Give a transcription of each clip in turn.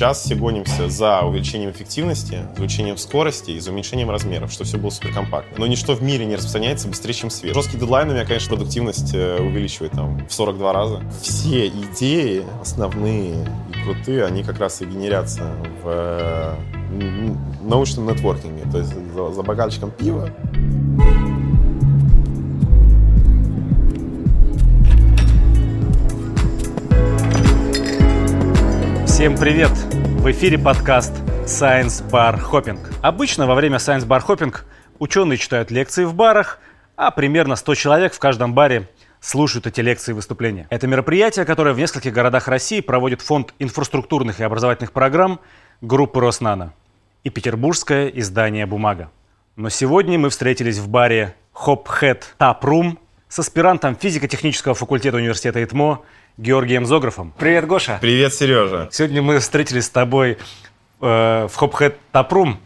сейчас все гонимся за увеличением эффективности, увеличением скорости и за уменьшением размеров, что все было суперкомпактно. Но ничто в мире не распространяется быстрее, чем свет. Жесткие дедлайны меня, конечно, продуктивность э, увеличивает там в 42 раза. Все идеи основные и крутые, они как раз и генерятся в э, научном нетворкинге. То есть за, за бокальчиком пива Всем привет! В эфире подкаст Science Bar Hopping. Обычно во время Science Bar Hopping ученые читают лекции в барах, а примерно 100 человек в каждом баре слушают эти лекции и выступления. Это мероприятие, которое в нескольких городах России проводит Фонд инфраструктурных и образовательных программ группы Роснано и петербургское издание «Бумага». Но сегодня мы встретились в баре Hop Head Tap Room с аспирантом физико-технического факультета университета ИТМО Георгием Зографом. Привет, Гоша. Привет, Сережа. Сегодня мы встретились с тобой э, в Хопхэт Тапрум.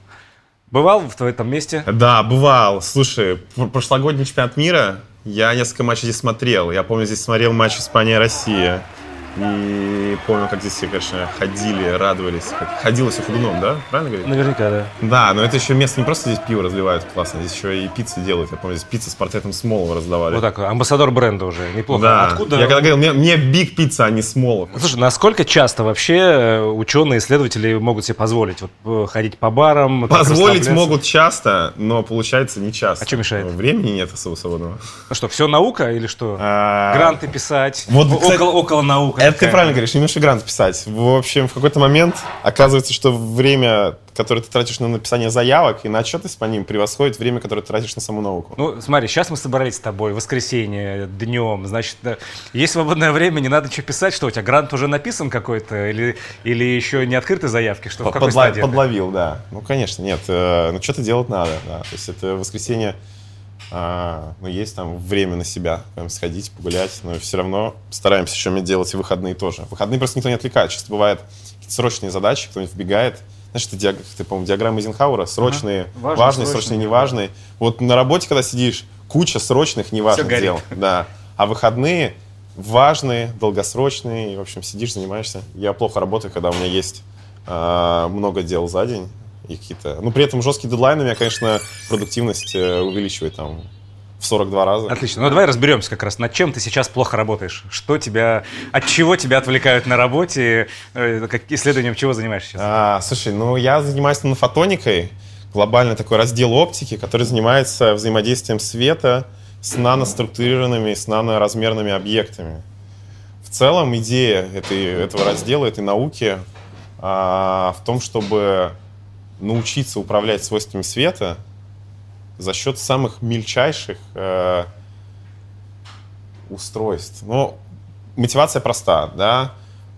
Бывал в этом месте? Да, бывал. Слушай, прошлогодний чемпионат мира, я несколько матчей здесь смотрел. Я помню, здесь смотрел матч Испания-Россия. И помню, как здесь все, конечно, ходили, радовались. Ходило все ходуном, да? Правильно говорю? Наверняка, да. Да, но это еще место не просто здесь пиво разливают классно, здесь еще и пиццу делают. Я помню, здесь пицца с портретом Смолова раздавали. Вот так, амбассадор бренда уже, неплохо. Да, Откуда... я когда говорил, мне, мне биг пицца, а не Смолов. Слушай, насколько часто вообще э, ученые, исследователи могут себе позволить вот, э, ходить по барам? Позволить могут часто, но получается не часто. А что мешает? Времени нет особо свободного. Ну что, все наука или что? А... Гранты писать? Вот, около, около наука. Это ты правильно говоришь, немножко грант писать. В общем, в какой-то момент оказывается, что время, которое ты тратишь на написание заявок и на отчетность по ним, превосходит время, которое ты тратишь на саму науку. Ну, смотри, сейчас мы собрались с тобой, воскресенье, днем, значит, есть свободное время, не надо что писать, что у тебя грант уже написан какой-то или, или еще не открыты заявки, что в какой Подла- стадии? Подловил, да. Ну, конечно, нет, э, ну что-то делать надо, да. То есть это воскресенье а, ну, есть там время на себя, прям сходить, погулять, но все равно стараемся еще делать и выходные тоже. Выходные просто никто не отвлекает. Часто бывают какие-то срочные задачи, кто-нибудь вбегает. Знаешь, ты, диаг... ты по-моему, диаграмма Эйзенхауэра, срочные, ага. важные, важные, срочные, неважные. Вот на работе, когда сидишь, куча срочных, неважных дел. Да. А выходные важные, долгосрочные, и, в общем, сидишь, занимаешься. Я плохо работаю, когда у меня есть э, много дел за день, и какие-то... Ну, при этом жесткие дедлайны меня, конечно, продуктивность э, увеличивает там в 42 раза. Отлично. Ну, давай разберемся как раз, над чем ты сейчас плохо работаешь. Что тебя... От чего тебя отвлекают на работе? Э, как, исследованием чего занимаешься сейчас? А, слушай, ну, я занимаюсь нанофотоникой. Глобальный такой раздел оптики, который занимается взаимодействием света с наноструктурированными, с наноразмерными объектами. В целом идея этой, этого раздела, этой науки а, в том, чтобы научиться управлять свойствами света за счет самых мельчайших э, устройств. Но мотивация проста, да.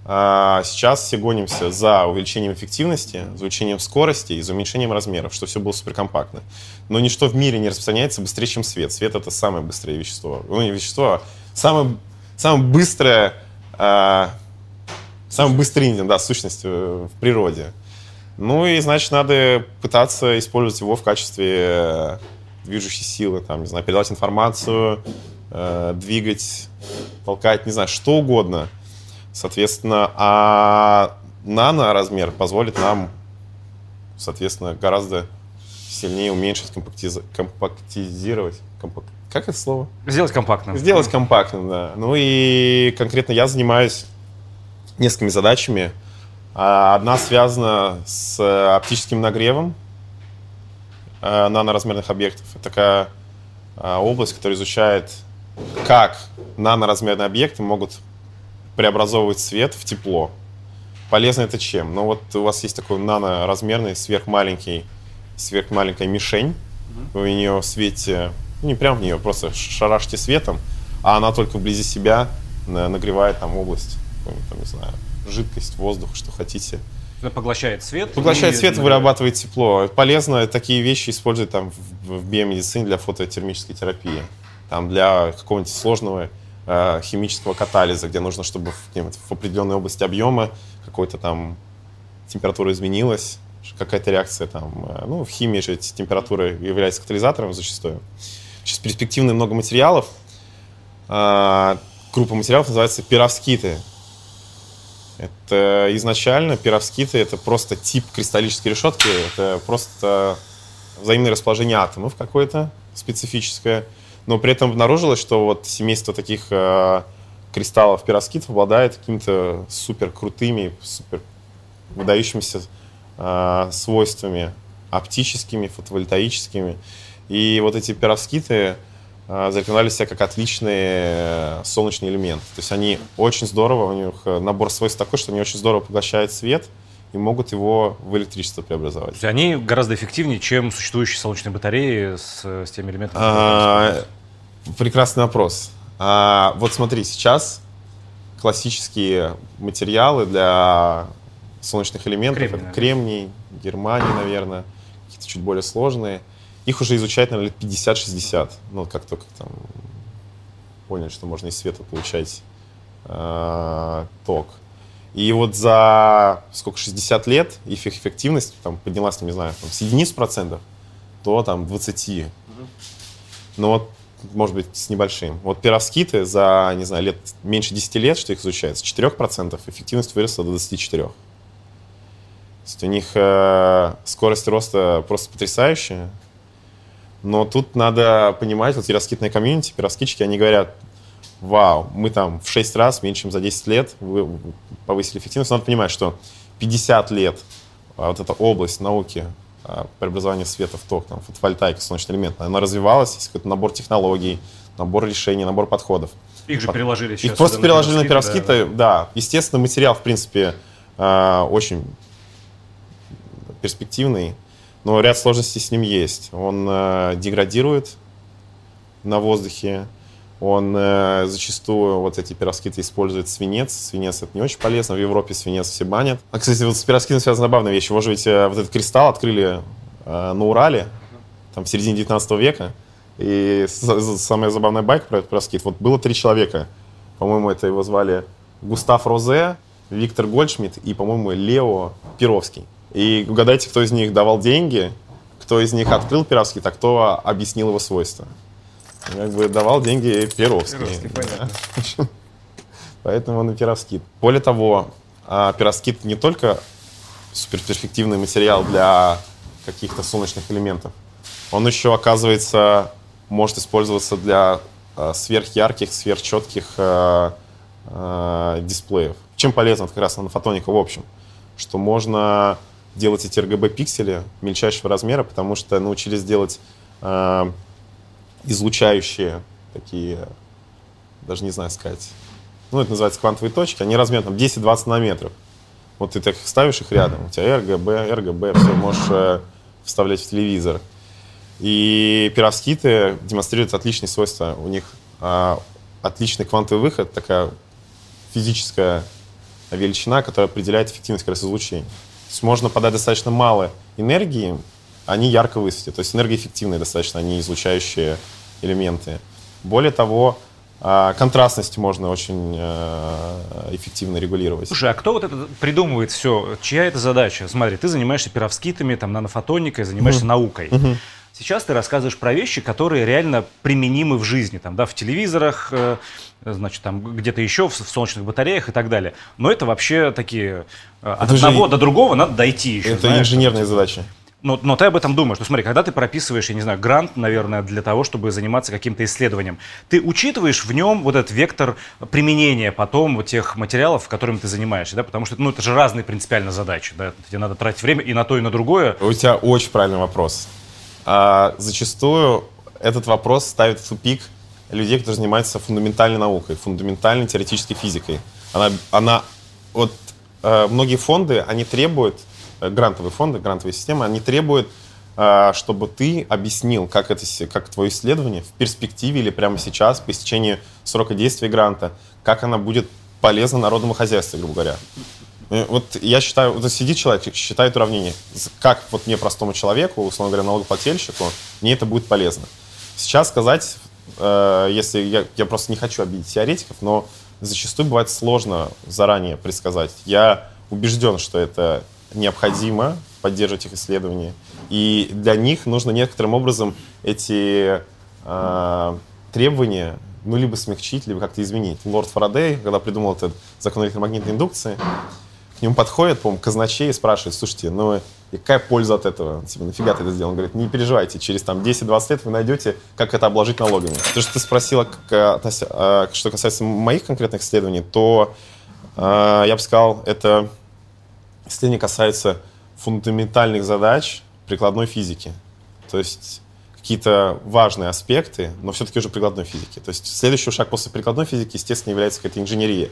А, сейчас все гонимся за увеличением эффективности, за увеличением скорости и за уменьшением размеров, что все было суперкомпактно. Но ничто в мире не распространяется быстрее, чем свет. Свет — это самое быстрое вещество. Ну, не вещество, а самое, самое быстрое, э, самый быстрый да, сущность в природе. Ну и, значит, надо пытаться использовать его в качестве э, движущей силы, там, не знаю, передавать информацию, э, двигать, толкать, не знаю, что угодно. Соответственно, а нано-размер позволит нам, соответственно, гораздо сильнее уменьшить, компактиз... компактизировать. Компак... Как это слово? Сделать компактным. Сделать компактным, да. Ну и конкретно я занимаюсь несколькими задачами, одна связана с э, оптическим нагревом э, наноразмерных объектов. Это такая а, область, которая изучает, как наноразмерные объекты могут преобразовывать свет в тепло. Полезно это чем? Ну вот у вас есть такой наноразмерный, сверхмаленький, сверхмаленькая мишень. Вы в нее светите, ну, не прям в нее, просто шарашите светом, а она только вблизи себя нагревает там область, там, не знаю, жидкость, воздух, что хотите. Поглощает свет? Поглощает свет, вырабатывает тепло. Полезно такие вещи использовать там в, в биомедицине для фототермической терапии. Там для какого-нибудь сложного э, химического катализа, где нужно, чтобы в, в определенной области объема какой-то там температура изменилась, какая-то реакция там. Э, ну, в химии же эти температуры являются катализатором зачастую. Сейчас перспективные много материалов. Э, группа материалов называется пировскиты Это изначально пировскиты — это просто тип кристаллической решетки, это просто взаимное расположение атомов какое-то специфическое. Но при этом обнаружилось, что вот семейство таких э, кристаллов пироскитов обладает какими-то супер крутыми, супер выдающимися э, свойствами оптическими, фотовольтаическими. И вот эти пироскиты э, зарекомендовали себя как отличный солнечный элемент. То есть они очень здорово, у них набор свойств такой, что они очень здорово поглощают свет и могут его в электричество преобразовать. То есть они гораздо эффективнее, чем существующие солнечные батареи с, с теми элементами? А, прекрасный вопрос. А, вот смотри, сейчас классические материалы для солнечных элементов кремний, это кремний, германий, наверное, какие-то чуть более сложные. Их уже изучают, наверное, лет 50-60. Ну, как только там поняли, что можно из света получать э, ток. И вот за сколько, 60 лет их эффективность там, поднялась, там, не знаю, там, с единиц процентов до там, 20. Угу. Но вот может быть, с небольшим. Вот пировскиты за, не знаю, лет меньше 10 лет, что их изучают, с 4% эффективность выросла до 24%. То есть у них э, скорость роста просто потрясающая. Но тут надо понимать, вот пироскитная комьюнити, пироскитчики, они говорят, вау, мы там в 6 раз меньше, чем за 10 лет повысили эффективность. Надо понимать, что 50 лет а вот эта область науки а, преобразования света в ток, там, фотовольтайка, солнечный элемент, она развивалась, есть какой-то набор технологий, набор решений, набор подходов. Их же переложили сейчас. Их просто переложили на пироскиты, да, да. да. Естественно, материал, в принципе, а, очень перспективный, но ряд сложностей с ним есть. Он деградирует на воздухе, он э, зачастую, вот эти пироскиты использует свинец. Свинец это не очень полезно. В Европе свинец все банят. А, кстати, вот с пироскитом связана забавная вещь. Может быть, э, вот этот кристалл открыли э, на Урале, там, в середине 19 века. И самая забавная байка про этот пироскит. Вот было три человека. По-моему, это его звали Густав Розе, Виктор Гольдшмидт и, по-моему, Лео Перовский. И угадайте, кто из них давал деньги, кто из них открыл пироскит, а кто объяснил его свойства как бы давал деньги Перовский. Перовский. Поэтому он и пироскит. Более того, а, пироскит не только суперперспективный материал для каких-то солнечных элементов, он еще, оказывается, может использоваться для а, сверхярких, сверхчетких дисплеев. Чем полезна как раз нанофотоника в общем? Что можно делать эти RGB-пиксели мельчайшего размера, потому что научились делать э, излучающие такие, даже не знаю сказать, ну, это называется квантовые точки, они размером 10-20 нанометров. Вот ты так ставишь их рядом, у тебя RGB, RGB, все, можешь э, вставлять в телевизор. И пировскиты демонстрируют отличные свойства. У них э, отличный квантовый выход, такая физическая величина, которая определяет эффективность как раз излучения. Можно подать достаточно мало энергии, они ярко высветят. То есть энергоэффективные достаточно, они излучающие элементы. Более того, а, контрастность можно очень э, эффективно регулировать. Слушай, а кто вот это придумывает все? Чья это задача? Смотри, ты занимаешься пировскитами, там, нанофотоникой, занимаешься mm-hmm. наукой. Mm-hmm. Сейчас ты рассказываешь про вещи, которые реально применимы в жизни, там, да, в телевизорах, э, значит, там где-то еще, в, в солнечных батареях и так далее. Но это вообще такие э, от это одного же... до другого надо дойти еще. Это знаешь, инженерная задача. Но, но ты об этом думаешь. Ну смотри, когда ты прописываешь, я не знаю, грант, наверное, для того, чтобы заниматься каким-то исследованием, ты учитываешь в нем вот этот вектор применения потом вот тех материалов, которыми ты занимаешься, да, потому что ну, это же разные принципиально задачи, да, тебе надо тратить время и на то, и на другое. У тебя очень правильный вопрос. А, зачастую этот вопрос ставит в тупик людей, которые занимаются фундаментальной наукой, фундаментальной теоретической физикой. Она, она вот э, многие фонды, они требуют Э, грантовые фонды, грантовые системы, они требуют, э, чтобы ты объяснил, как, это, как твое исследование в перспективе или прямо сейчас, по истечении срока действия гранта, как она будет полезна народному хозяйству, грубо говоря. Э, вот я считаю, вот сидит человек, считает уравнение, как вот мне, простому человеку, условно говоря, налогоплательщику, мне это будет полезно. Сейчас сказать, если я, я просто не хочу обидеть теоретиков, но зачастую бывает сложно заранее предсказать. Я убежден, что это необходимо поддерживать их исследования. И для них нужно некоторым образом эти э, требования ну, либо смягчить, либо как-то изменить. Лорд Фарадей, когда придумал этот закон электромагнитной индукции, к нему подходит, по-моему, казначей и спрашивает, слушайте, ну, и какая польза от этого? Типа, нафига ты это сделал? Он говорит, не переживайте, через там 10-20 лет вы найдете, как это обложить налогами. То, что ты спросила, как, а, что касается моих конкретных исследований, то э, я бы сказал, это исследование касается фундаментальных задач прикладной физики. То есть какие-то важные аспекты, но все-таки уже прикладной физики. То есть следующий шаг после прикладной физики, естественно, является какая-то инженерия.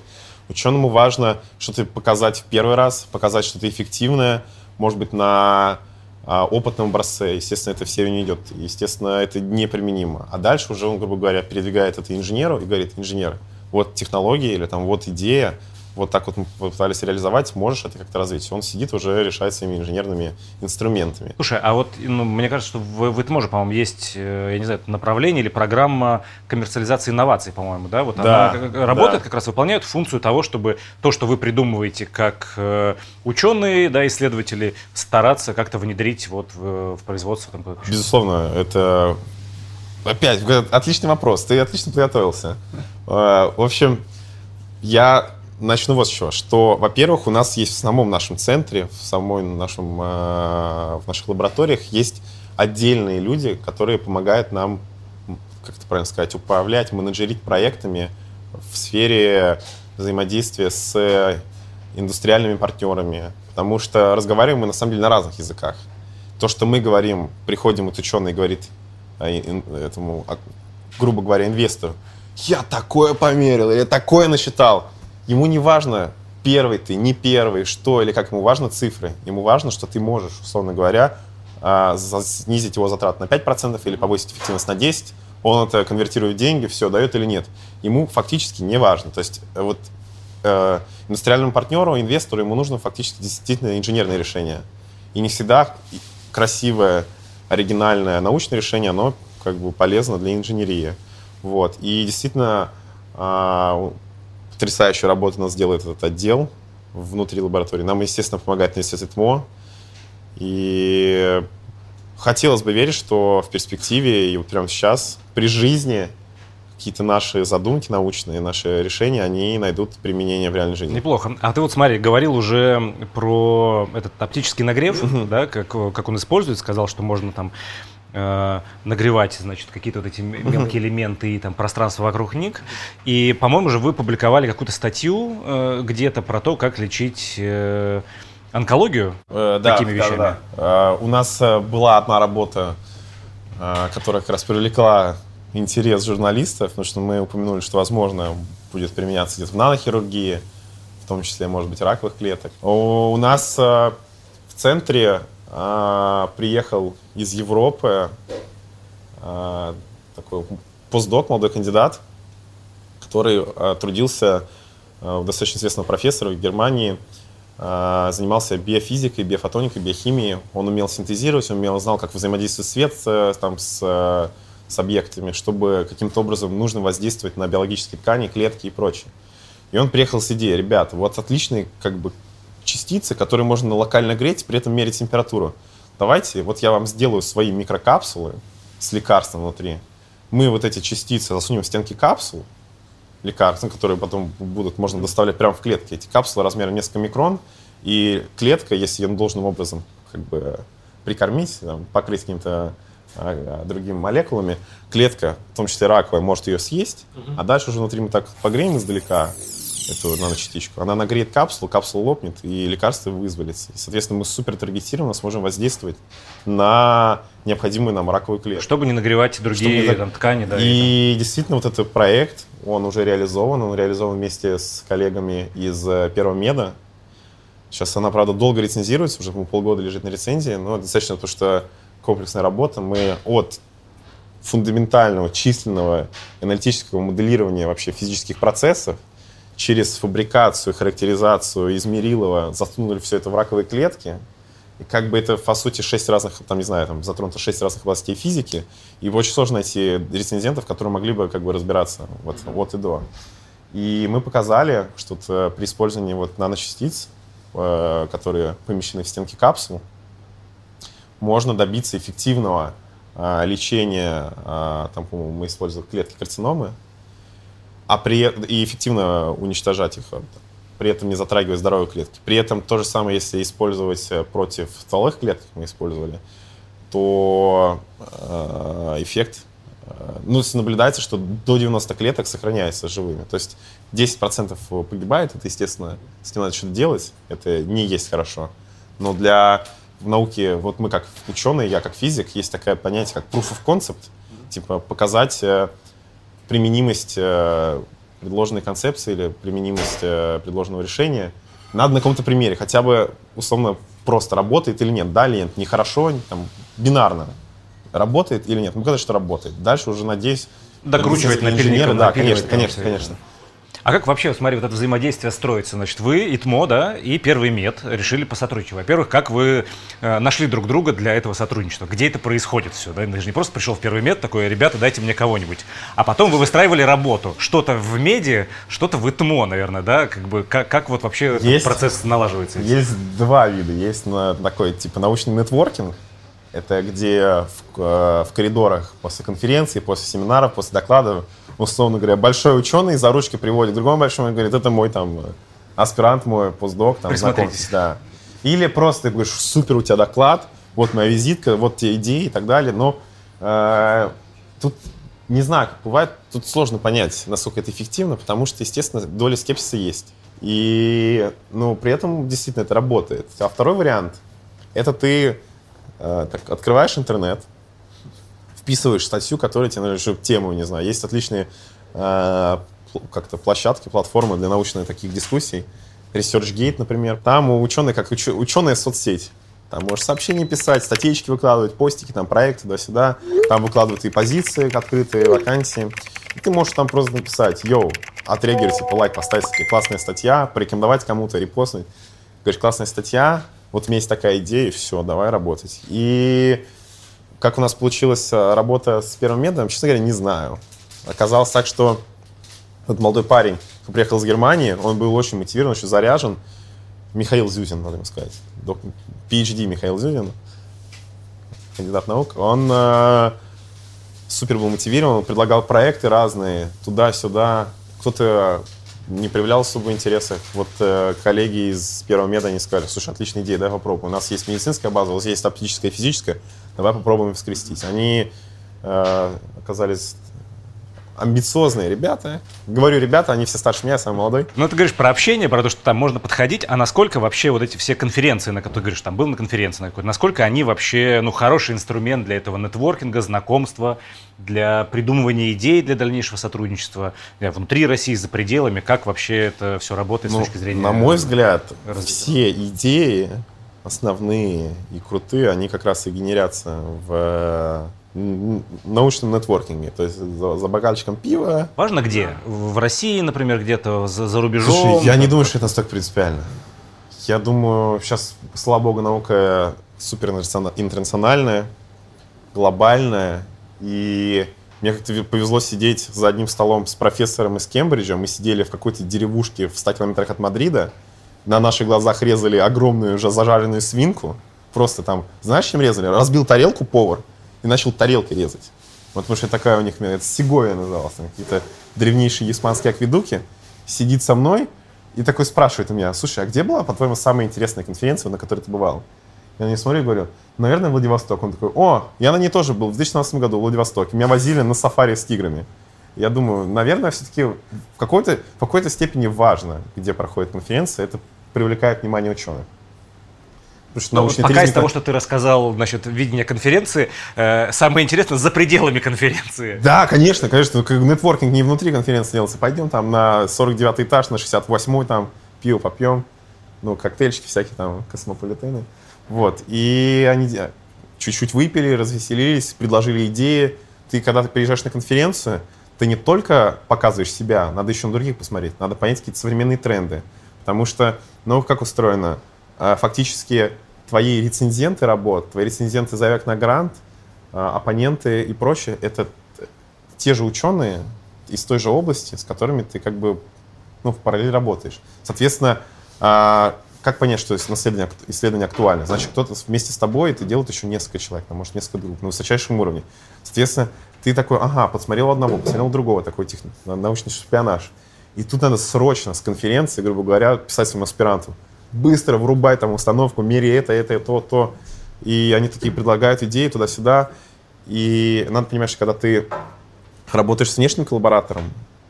Ученому важно что-то показать в первый раз, показать что-то эффективное, может быть, на а, опытном образце. Естественно, это все не идет. Естественно, это неприменимо. А дальше уже он, грубо говоря, передвигает это инженеру и говорит, инженер, вот технология или там вот идея, вот так вот мы пытались реализовать, можешь это как-то развить. Он сидит уже решает своими инженерными инструментами. Слушай, а вот ну, мне кажется, что в, в этом же, по-моему, есть, э, я не знаю, направление или программа коммерциализации инноваций, по-моему, да? Вот да, она работает, да. как раз выполняет функцию того, чтобы то, что вы придумываете как э, ученые, да, исследователи, стараться как-то внедрить вот в, в производство. Там, Безусловно, это опять отличный вопрос. Ты отлично подготовился. Э, в общем, я начну вот с чего. Что, во-первых, у нас есть в самом нашем центре, в самой нашем, э, в наших лабораториях есть отдельные люди, которые помогают нам, как это правильно сказать, управлять, менеджерить проектами в сфере взаимодействия с индустриальными партнерами. Потому что разговариваем мы на самом деле на разных языках. То, что мы говорим, приходим этот ученый говорит э, этому, а, грубо говоря, инвестору, я такое померил, я такое насчитал Ему не важно, первый ты, не первый, что или как, ему важно цифры. Ему важно, что ты можешь, условно говоря, а, снизить его затрат на 5% или повысить эффективность на 10%. Он это конвертирует в деньги, все, дает или нет. Ему фактически не важно. То есть э, вот э, индустриальному партнеру, инвестору, ему нужно фактически действительно инженерное решение. И не всегда красивое, оригинальное научное решение, оно как бы полезно для инженерии. Вот. И действительно, а, потрясающую работу нас делает этот отдел внутри лаборатории. Нам, естественно, помогает университет ТМО. И хотелось бы верить, что в перспективе и вот прямо сейчас, при жизни, какие-то наши задумки научные, наши решения, они найдут применение в реальной жизни. Неплохо. А ты вот смотри, говорил уже про этот оптический нагрев, да, как, как он используется, сказал, что можно там э, нагревать, значит, какие-то вот эти мелкие элементы и там пространство вокруг них. И, по-моему, же вы публиковали какую-то статью э, где-то про то, как лечить э, онкологию э, да, такими вещами. Да, да. Э, у нас э, была одна работа, э, которая как раз привлекла интерес журналистов, потому что мы упомянули, что, возможно, будет применяться где-то в нанохирургии, в том числе, может быть, раковых клеток. У нас э, в центре а, приехал из Европы а, такой постдок, молодой кандидат, который а, трудился у достаточно известного профессора в Германии, занимался биофизикой, биофотоникой, биохимией. Он умел синтезировать, он умел, знал, как взаимодействовать свет э, там, с, э, с объектами, чтобы каким-то образом нужно воздействовать на биологические ткани, клетки и прочее. И он приехал с идеей, ребята, вот отличный как бы частицы, которые можно локально греть, при этом мерить температуру. Давайте, вот я вам сделаю свои микрокапсулы с лекарством внутри. Мы вот эти частицы засунем в стенки капсул, лекарств, которые потом будут, можно доставлять прямо в клетки. Эти капсулы размером несколько микрон, и клетка, если ее должным образом как бы прикормить, там, покрыть каким-то а, а, другими молекулами, клетка, в том числе раковая, может ее съесть, угу. а дальше уже внутри мы так погреем издалека, эту наночастичку. Она нагреет капсулу, капсула лопнет, и лекарство вызволится. И, соответственно, мы супер таргетированно сможем воздействовать на необходимую нам раковую клетку. Чтобы не нагревать другие Чтобы... там, ткани. Да, и, и действительно, вот этот проект, он уже реализован. Он реализован вместе с коллегами из э, Первого меда. Сейчас она, правда, долго рецензируется, уже полгода лежит на рецензии, но достаточно то, что комплексная работа. Мы от фундаментального, численного, аналитического моделирования вообще физических процессов через фабрикацию, характеризацию измерилова засунули все это в раковые клетки. И как бы это, по сути, шесть разных, там, не знаю, там, затронуто шесть разных областей физики, и очень сложно найти рецензентов, которые могли бы как бы разбираться вот, вот и до. И мы показали, что э, при использовании вот наночастиц, э, которые помещены в стенки капсул, можно добиться эффективного э, лечения, там, по-моему, мы использовали клетки карциномы, а при, и эффективно уничтожать их, при этом не затрагивая здоровые клетки. При этом то же самое, если использовать против стволовых клеток, мы использовали, то э, эффект, э, ну, наблюдается, что до 90 клеток сохраняются живыми. То есть 10% погибает, это, естественно, с ним надо что-то делать, это не есть хорошо. Но для науки, вот мы как ученые, я как физик, есть такое понятие, как proof of concept, типа показать э, применимость э, предложенной концепции или применимость э, предложенного решения. Надо на каком-то примере, хотя бы условно просто работает или нет, да или нет, нехорошо, там, бинарно, работает или нет. Ну, когда что работает. Дальше уже, надеюсь, докручивать на инженеры, да, конечно, конечно, конечно. А как вообще, смотри, вот это взаимодействие строится? Значит, вы, ИТМО, да, и Первый МЕД решили посотрудничать. Во-первых, как вы э, нашли друг друга для этого сотрудничества? Где это происходит все? Да? Ты же не просто пришел в Первый МЕД, такой, ребята, дайте мне кого-нибудь. А потом вы выстраивали работу. Что-то в МЕДе, что-то в ИТМО, наверное, да? Как, бы, как, как вот вообще есть, процесс налаживается? Есть два вида. Есть на, такой, типа, научный нетворкинг. Это где в, э, в коридорах после конференции, после семинаров, после докладов условно говоря, большой ученый за ручки приводит к другому большому и говорит, это мой там аспирант мой, постдок, там, знакомьтесь, да. Или просто ты говоришь, супер, у тебя доклад, вот моя визитка, вот те идеи и так далее. Но э, тут не знаю, как бывает, тут сложно понять, насколько это эффективно, потому что, естественно, доля скепсиса есть. И, ну, при этом действительно это работает. А второй вариант, это ты э, так, открываешь интернет, вписываешь статью, которая тебе нравится, тему, не знаю. Есть отличные э, как-то площадки, платформы для научных таких дискуссий. ResearchGate, например. Там у ученых, как уч, ученая соцсеть. Там можешь сообщения писать, статейки выкладывать, постики, там проекты туда-сюда. Там выкладывают и позиции открытые, вакансии. И ты можешь там просто написать, йоу, отреагировать, типа лайк поставить, типа, классная статья, порекомендовать кому-то, репостнуть. Говоришь, классная статья, вот у меня есть такая идея, все, давай работать. И как у нас получилась э, работа с первым медом, честно говоря, не знаю. Оказалось так, что этот молодой парень, приехал из Германии, он был очень мотивирован, очень заряжен. Михаил Зюзин, надо ему сказать. PhD Михаил Зюзин, кандидат наук. Он э, супер был мотивирован, предлагал проекты разные, туда-сюда. Кто-то не проявлял особого интереса. Вот э, коллеги из первого меда, они сказали, слушай, отличная идея, давай попробуем. У нас есть медицинская база, у нас есть оптическая и физическая давай попробуем их скрестить. Они э, оказались амбициозные ребята. Говорю ребята, они все старше меня, я самый молодой. Ну, ты говоришь про общение, про то, что там можно подходить, а насколько вообще вот эти все конференции, на которые ты говоришь, там был на конференции, на какой насколько они вообще, ну, хороший инструмент для этого нетворкинга, знакомства, для придумывания идей для дальнейшего сотрудничества внутри России, за пределами, как вообще это все работает ну, с точки зрения... На мой взгляд, развития. все идеи основные и крутые, они как раз и генерятся в научном нетворкинге, то есть за, за бокальчиком пива. Важно где? В России, например, где-то за, за рубежом? Слушай, я не думаю, что это настолько принципиально. Я думаю, сейчас, слава богу, наука супер интернациональная, глобальная, и мне как-то повезло сидеть за одним столом с профессором из Кембриджа. Мы сидели в какой-то деревушке в 100 километрах от Мадрида, на наших глазах резали огромную уже зажаренную свинку. Просто там, знаешь, чем резали? Разбил тарелку повар и начал тарелки резать. Вот потому что такая у них, это Сеговия называлась, какие-то древнейшие испанские акведуки. Сидит со мной и такой спрашивает у меня, слушай, а где была, по-твоему, самая интересная конференция, на которой ты бывал? Я на нее смотрю и говорю, наверное, Владивосток. Он такой, о, я на ней тоже был в 2017 году в Владивостоке. Меня возили на сафари с тиграми. Я думаю, наверное, все-таки в какой-то, в какой-то степени важно, где проходит конференция. Это привлекает внимание ученых. Что ну, пока из того, что ты рассказал насчет видения конференции, э, самое интересное за пределами конференции. Да, конечно, конечно. Нетворкинг не внутри конференции делается. Пойдем там на 49 этаж, на 68 там пиво попьем. Ну, коктейльчики всякие там, космополитены. Вот. И они чуть-чуть выпили, развеселились, предложили идеи. Ты, когда ты приезжаешь на конференцию, ты не только показываешь себя, надо еще на других посмотреть, надо понять какие-то современные тренды. Потому что, ну, как устроено? А, фактически твои рецензенты работ, твои рецензенты заявок на грант, а, оппоненты и прочее, это те же ученые из той же области, с которыми ты как бы ну, в параллель работаешь. Соответственно, а, как понять, что исследование, исследование актуально? Значит, кто-то вместе с тобой это делает еще несколько человек, а может несколько групп на высочайшем уровне. Соответственно, ты такой, ага, подсмотрел одного, посмотрел другого, такой тех, научный шпионаж. И тут надо срочно с конференции, грубо говоря, писать своему аспиранту. Быстро врубай там установку, мери это, это, то, то. И они такие предлагают идеи туда-сюда. И надо понимать, что когда ты работаешь с внешним коллаборатором,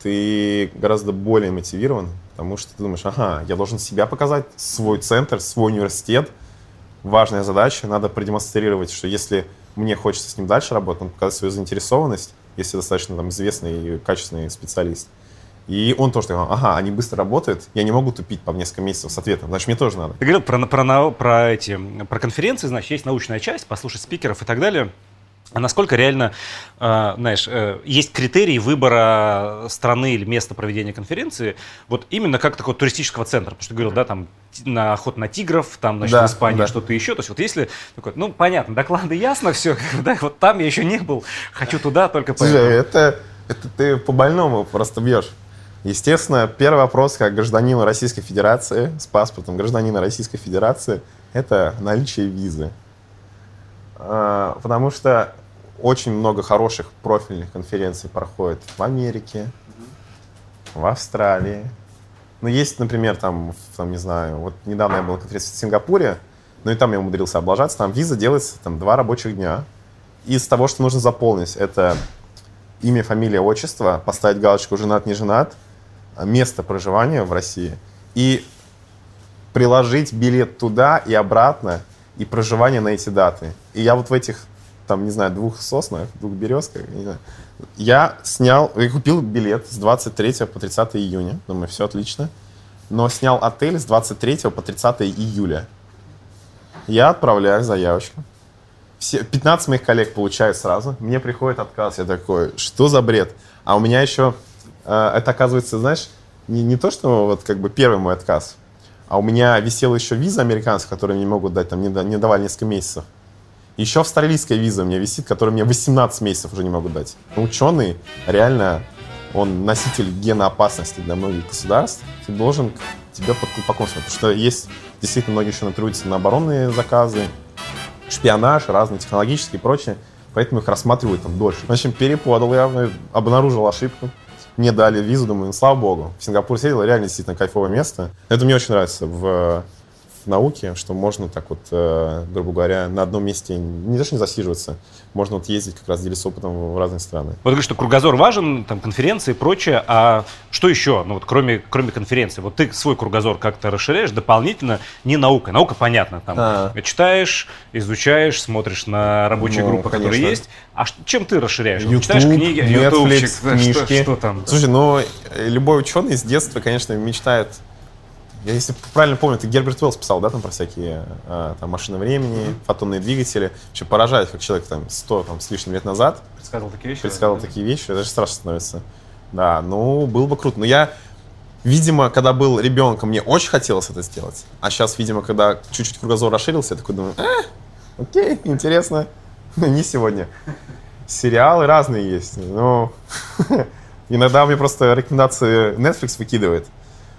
ты гораздо более мотивирован, потому что ты думаешь, ага, я должен себя показать, свой центр, свой университет. Важная задача, надо продемонстрировать, что если мне хочется с ним дальше работать, надо показать свою заинтересованность, если достаточно там известный и качественный специалист. И он тоже такой, ага, они быстро работают, я не могу тупить по несколько месяцев с ответом, значит, мне тоже надо. Ты говорил про, про, про, эти, про конференции, значит, есть научная часть, послушать спикеров и так далее. А насколько реально, э, знаешь, э, есть критерии выбора страны или места проведения конференции, вот именно как такого туристического центра, потому что ты говорил, да, там на охот на тигров, там, значит, да, в Испании да. что-то еще, то есть вот если, такой, ну, понятно, доклады ясно, все, да, вот там я еще не был, хочу туда, только Слушай, поэтому. это, это ты по-больному просто бьешь. Естественно, первый вопрос как гражданину Российской Федерации с паспортом гражданина Российской Федерации – это наличие визы. А, потому что очень много хороших профильных конференций проходит в Америке, в Австралии. Ну, есть, например, там, там, не знаю, вот недавно я был на конференции в Сингапуре, ну и там я умудрился облажаться, там виза делается там два рабочих дня. Из того, что нужно заполнить, это имя, фамилия, отчество, поставить галочку «женат, не женат», место проживания в России и приложить билет туда и обратно, и проживание на эти даты. И я вот в этих там, не знаю, двух соснах, двух березках, не знаю. Я снял, я купил билет с 23 по 30 июня, думаю, все отлично, но снял отель с 23 по 30 июля. Я отправляю заявочку. Все, 15 моих коллег получают сразу, мне приходит отказ, я такой, что за бред? А у меня еще, это оказывается, знаешь, не, не то, что вот как бы первый мой отказ, а у меня висела еще виза американская, которую мне могут дать, там не, не давали несколько месяцев. Еще австралийская виза у меня висит, которую мне 18 месяцев уже не могут дать. Но ученый реально, он носитель гена опасности для многих государств. Ты должен тебе под колпаком смотреть. Потому что есть действительно многие еще трудятся на оборонные заказы, шпионаж, разные технологические и прочее. Поэтому их рассматривают там дольше. В общем, переподал я, обнаружил ошибку. Мне дали визу, думаю, ну, слава богу. В Сингапур сидел, реально действительно кайфовое место. Это мне очень нравится в науке, что можно так вот, э, грубо говоря, на одном месте не даже не засиживаться, можно вот ездить как раз делиться опытом в разные страны. Вот говоришь, что кругозор важен, там конференции и прочее, а что еще, ну вот кроме, кроме конференции, вот ты свой кругозор как-то расширяешь дополнительно, не наука, наука понятно, там а. читаешь, изучаешь, смотришь на рабочие ну, группы, конечно. которые есть, а чем ты расширяешь? YouTube, читаешь книги, Netflix, книжки. Что, что там? Слушай, ну любой ученый с детства, конечно, мечтает я, если правильно помню, ты Герберт Уэллс писал, да, там про всякие а, там, машины времени, mm-hmm. фотонные двигатели. Вообще поражает, как человек там 100 там, с лишним лет назад предсказал такие вещи. Предсказал да? такие вещи, даже страшно становится. Да, ну, было бы круто. Но я, видимо, когда был ребенком, мне очень хотелось это сделать. А сейчас, видимо, когда чуть-чуть кругозор расширился, я такой думаю, э, окей, интересно. Не сегодня. Сериалы разные есть. Но иногда мне просто рекомендации Netflix выкидывает.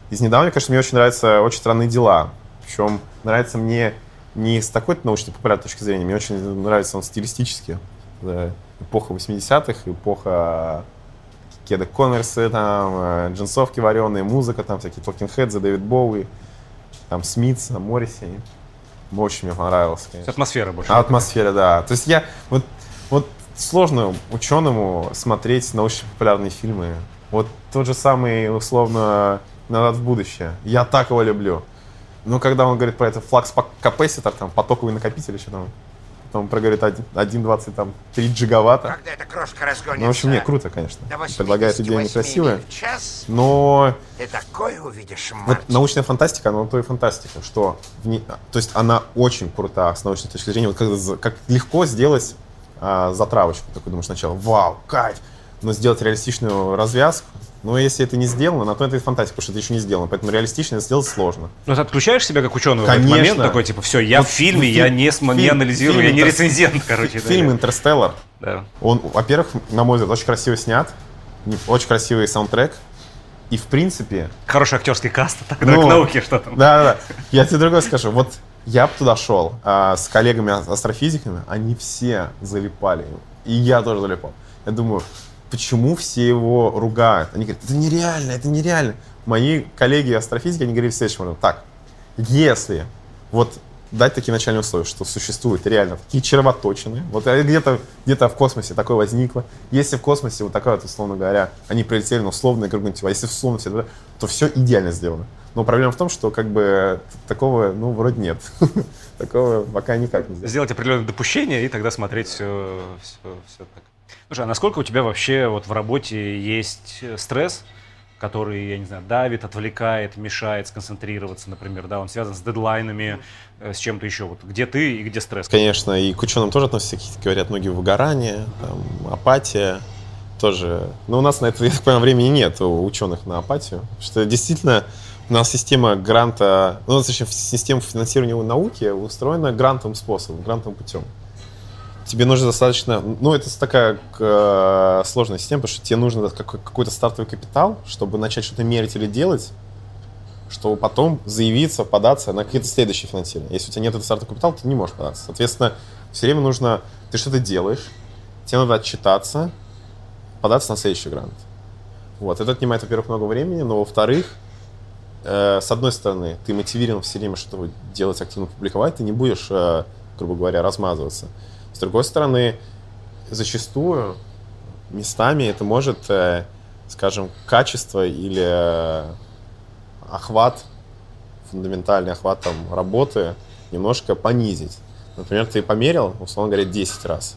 Из недавнего, конечно, мне очень нравятся «Очень странные дела». Причем нравится мне не с такой научной популярной точки зрения, мне очень нравится он стилистически. Да, эпоха 80-х, эпоха Кеда Конверсы, там, э, джинсовки вареные, музыка, там всякие Talking Heads, Дэвид Боуи, там, Смитс, Морриси. Очень мне понравилось, конечно. Атмосфера больше. А, атмосфера, да. То есть я, вот, вот сложно ученому смотреть научно-популярные фильмы. Вот тот же самый, условно, назад в будущее. Я так его люблю. Ну, когда он говорит про это флакс капаситор, там, потоковый накопитель еще там, потом проговорит 1,20, там, 3 джигаватта. Когда эта крошка разгонится? Ну, в общем, не, круто, конечно. Предлагает идея некрасивая. Но... Ты такое увидишь. Вот научная фантастика, она то и фантастика, что... В ней, то есть она очень крута с научной точки зрения. Вот как, как легко сделать а, затравочку. Такой думаешь сначала, вау, кайф. Но сделать реалистичную развязку, но если это не сделано, на то это и фантастика, потому что это еще не сделано. Поэтому реалистично это сделать сложно. Но ты отключаешь себя как ученый Конечно. в этот момент такой, типа, все, я вот в фильме, фильм, я не, фильм, не анализирую, фильм, я не рецензент, короче. Фильм «Интерстеллар», да. он, во-первых, на мой взгляд, очень красиво снят, очень красивый саундтрек, и в принципе... Хороший актерский каст, тогда ну, к науке что там. Да, да, да. Я тебе другое скажу. Вот я туда шел а, с коллегами астрофизиками, они все залипали. И я тоже залипал. Я думаю, почему все его ругают? Они говорят, это нереально, это нереально. Мои коллеги астрофизики, они говорили следующим образом, так, если вот дать такие начальные условия, что существуют реально такие червоточины. Вот где-то где в космосе такое возникло. Если в космосе вот такая вот, условно говоря, они прилетели на условное круглое а если в то, то все идеально сделано. Но проблема в том, что как бы такого, ну, вроде нет. такого пока никак не сделать. Сделать определенное допущение и тогда смотреть все, все, все так. Слушай, а насколько у тебя вообще вот в работе есть стресс? который, я не знаю, давит, отвлекает, мешает сконцентрироваться, например, да, он связан с дедлайнами, э, с чем-то еще. Вот где ты и где стресс? Конечно, и к ученым тоже относятся, какие-то, говорят, многие выгорания, там, апатия тоже. Но у нас на это, я так понимаю, времени нет у ученых на апатию, что действительно у нас система гранта, ну, еще система финансирования науки устроена грантовым способом, грантовым путем тебе нужно достаточно... Ну, это такая э, сложная система, потому что тебе нужно какой-то стартовый капитал, чтобы начать что-то мерить или делать, чтобы потом заявиться, податься на какие-то следующие финансирования. Если у тебя нет этого стартового капитала, ты не можешь податься. Соответственно, все время нужно... Ты что-то делаешь, тебе надо отчитаться, податься на следующий грант. Вот. Это отнимает, во-первых, много времени, но, во-вторых, э, с одной стороны, ты мотивирован все время что-то делать, активно публиковать, ты не будешь, э, грубо говоря, размазываться. С другой стороны, зачастую местами это может, э, скажем, качество или э, охват, фундаментальный охват там, работы немножко понизить. Например, ты померил, условно говоря, 10 раз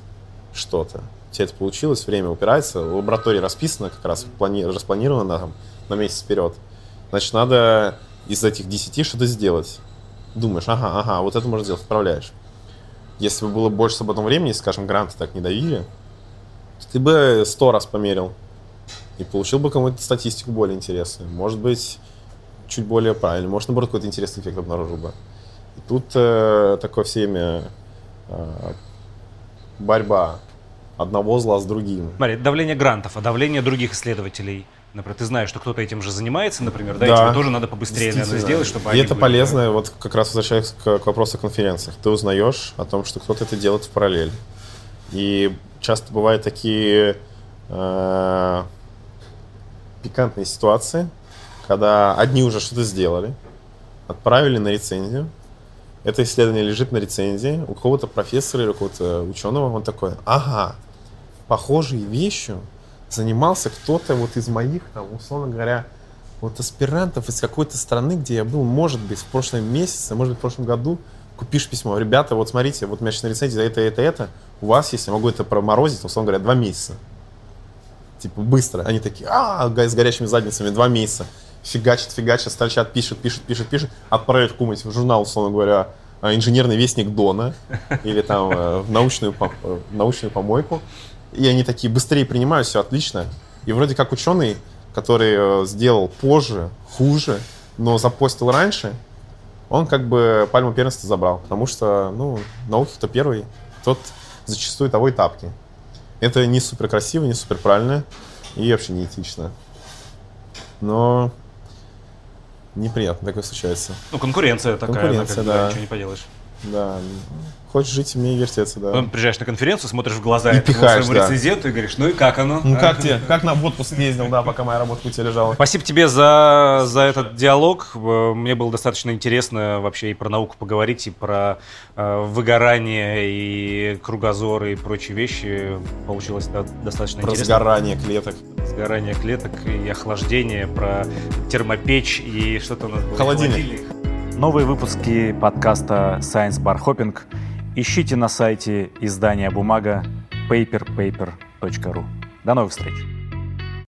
что-то. У тебя это получилось, время упирается, в лаборатории расписано как раз, плани... распланировано там, на месяц вперед. Значит, надо из этих 10 что-то сделать. Думаешь, ага, ага, вот это можно сделать, отправляешь. Если бы было больше свободного времени, скажем, гранты так не давили, то ты бы сто раз померил и получил бы какую-то статистику более интересную. Может быть, чуть более правильно. Может, наоборот, какой-то интересный эффект обнаружил бы. И тут э, такое все время э, борьба одного зла с другим. Смотри, давление грантов, а давление других исследователей – Например, ты знаешь, что кто-то этим же занимается, например, да, да. и тебе тоже надо побыстрее, наверное, сделать, чтобы И это были, полезно, да? вот как раз возвращаясь к, к вопросу о конференциях. Ты узнаешь о том, что кто-то это делает в параллель. И часто бывают такие э, пикантные ситуации, когда одни уже что-то сделали, отправили на рецензию, это исследование лежит на рецензии, у кого-то профессора или у кого-то ученого, он такой, ага, похожие вещи занимался кто-то вот из моих, там, условно говоря, вот аспирантов из какой-то страны, где я был, может быть, в прошлом месяце, может быть, в прошлом году, купишь письмо, ребята, вот смотрите, вот у меня сейчас на рецензии это, это, это, у вас есть, я могу это проморозить, условно говоря, два месяца. Типа быстро. Они такие, а, с горячими задницами, два месяца. Фигачат, фигачат, строчат, пишут, пишут, пишут, пишут, отправят кумать в журнал, условно говоря, инженерный вестник Дона или там э, в научную, э, научную помойку. И они такие быстрее принимают, все отлично. И вроде как ученый, который э, сделал позже, хуже, но запостил раньше, он как бы пальму первенства забрал. Потому что, ну, науки кто первый, тот зачастую того и тапки. Это не супер красиво, не супер правильно и вообще не этично. Но неприятно такое случается. Ну, конкуренция такая, конкуренция, да. ничего не поделаешь. Да, Хочешь жить, умей вертеться, да. Потом приезжаешь на конференцию, смотришь в глаза и пихаешь, своему да. рецензенту и говоришь, ну и как оно? Ну а? как тебе? Как на в отпуск ездил, да, пока моя работа у тебя лежала. Спасибо тебе за, за этот диалог. Мне было достаточно интересно вообще и про науку поговорить, и про э, выгорание, и кругозор, и прочие вещи. Получилось да, достаточно про интересно. Про сгорание клеток. Сгорание клеток и охлаждение, про термопечь и что-то у нас было. Холодильник. Холодильник. Новые выпуски подкаста Science Bar Hopping ищите на сайте издания «Бумага» paperpaper.ru. До новых встреч!